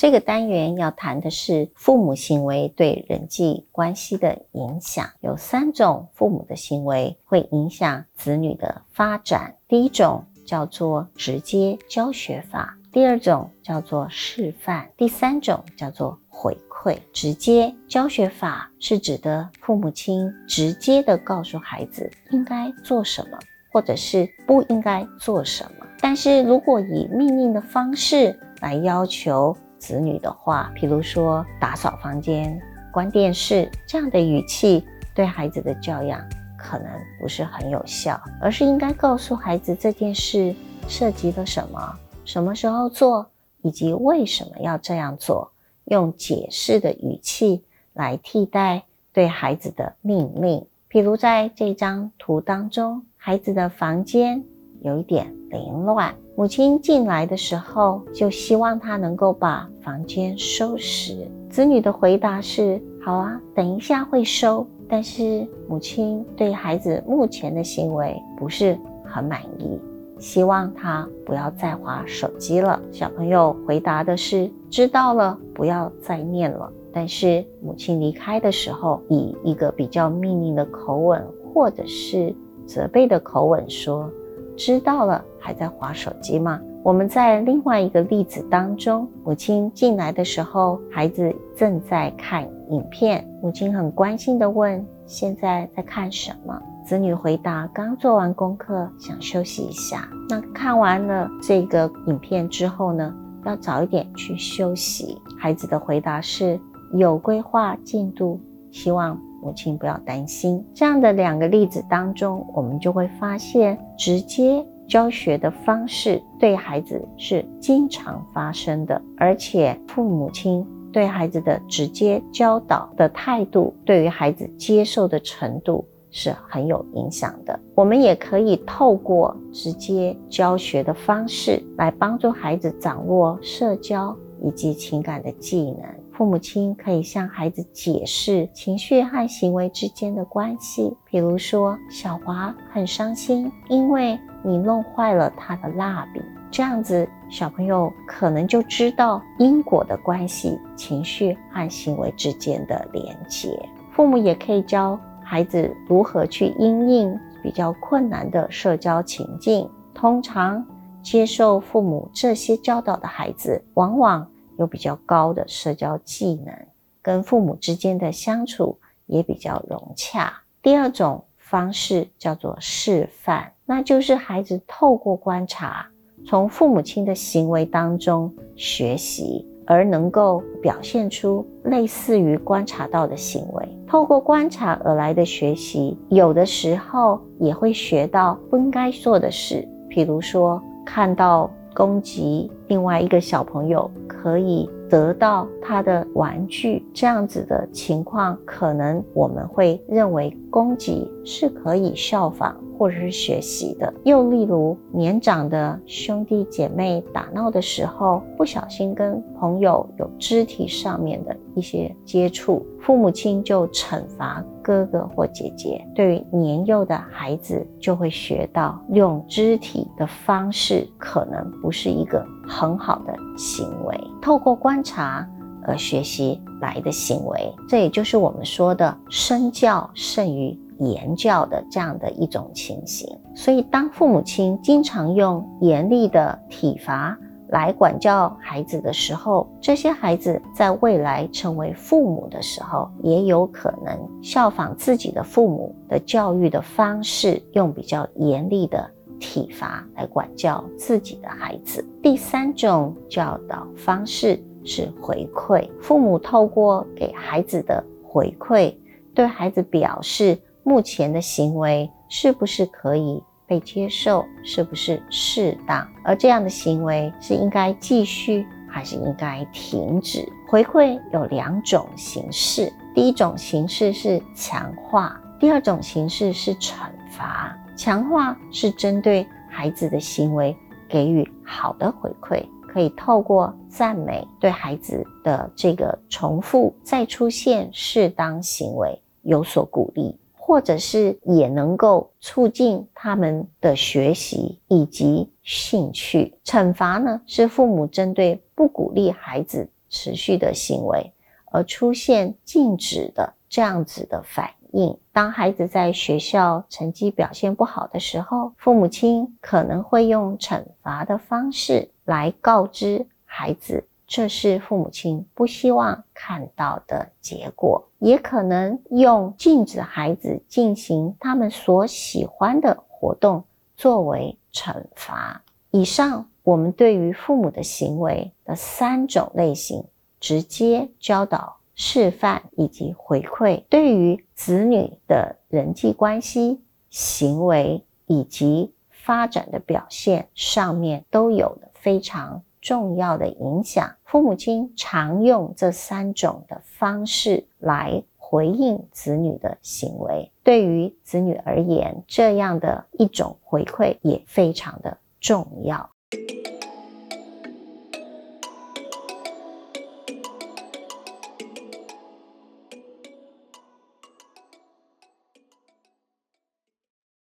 这个单元要谈的是父母行为对人际关系的影响。有三种父母的行为会影响子女的发展。第一种叫做直接教学法，第二种叫做示范，第三种叫做回馈。直接教学法是指的父母亲直接的告诉孩子应该做什么，或者是不应该做什么。但是如果以命令的方式来要求，子女的话，比如说打扫房间、关电视这样的语气，对孩子的教养可能不是很有效，而是应该告诉孩子这件事涉及了什么、什么时候做，以及为什么要这样做，用解释的语气来替代对孩子的命令。比如在这张图当中，孩子的房间有一点凌乱。母亲进来的时候，就希望他能够把房间收拾。子女的回答是：“好啊，等一下会收。”但是母亲对孩子目前的行为不是很满意，希望他不要再划手机了。小朋友回答的是：“知道了，不要再念了。”但是母亲离开的时候，以一个比较命令的口吻，或者是责备的口吻说。知道了，还在划手机吗？我们在另外一个例子当中，母亲进来的时候，孩子正在看影片。母亲很关心地问：“现在在看什么？”子女回答：“刚做完功课，想休息一下。”那看完了这个影片之后呢？要早一点去休息。孩子的回答是：“有规划进度，希望。”母亲不要担心，这样的两个例子当中，我们就会发现，直接教学的方式对孩子是经常发生的，而且父母亲对孩子的直接教导的态度，对于孩子接受的程度是很有影响的。我们也可以透过直接教学的方式来帮助孩子掌握社交以及情感的技能。父母亲可以向孩子解释情绪和行为之间的关系，比如说小华很伤心，因为你弄坏了他的蜡笔，这样子小朋友可能就知道因果的关系，情绪和行为之间的连结。父母也可以教孩子如何去应应比较困难的社交情境。通常接受父母这些教导的孩子，往往。有比较高的社交技能，跟父母之间的相处也比较融洽。第二种方式叫做示范，那就是孩子透过观察，从父母亲的行为当中学习，而能够表现出类似于观察到的行为。透过观察而来的学习，有的时候也会学到不应该做的事，比如说看到。攻击另外一个小朋友，可以得到他的玩具，这样子的情况，可能我们会认为供给是可以效仿。或者是学习的，又例如年长的兄弟姐妹打闹的时候，不小心跟朋友有肢体上面的一些接触，父母亲就惩罚哥哥或姐姐。对于年幼的孩子，就会学到用肢体的方式，可能不是一个很好的行为。透过观察而学习来的行为，这也就是我们说的身教胜于。言教的这样的一种情形，所以当父母亲经常用严厉的体罚来管教孩子的时候，这些孩子在未来成为父母的时候，也有可能效仿自己的父母的教育的方式，用比较严厉的体罚来管教自己的孩子。第三种教导方式是回馈，父母透过给孩子的回馈，对孩子表示。目前的行为是不是可以被接受？是不是适当？而这样的行为是应该继续还是应该停止？回馈有两种形式，第一种形式是强化，第二种形式是惩罚。强化是针对孩子的行为给予好的回馈，可以透过赞美对孩子的这个重复再出现适当行为有所鼓励。或者是也能够促进他们的学习以及兴趣。惩罚呢，是父母针对不鼓励孩子持续的行为，而出现禁止的这样子的反应。当孩子在学校成绩表现不好的时候，父母亲可能会用惩罚的方式来告知孩子，这是父母亲不希望看到的结果；也可能用禁止孩子进行他们所喜欢的活动作为惩罚。以上。我们对于父母的行为的三种类型，直接教导、示范以及回馈，对于子女的人际关系、行为以及发展的表现上面，都有了非常重要的影响。父母亲常用这三种的方式来回应子女的行为，对于子女而言，这样的一种回馈也非常的重要。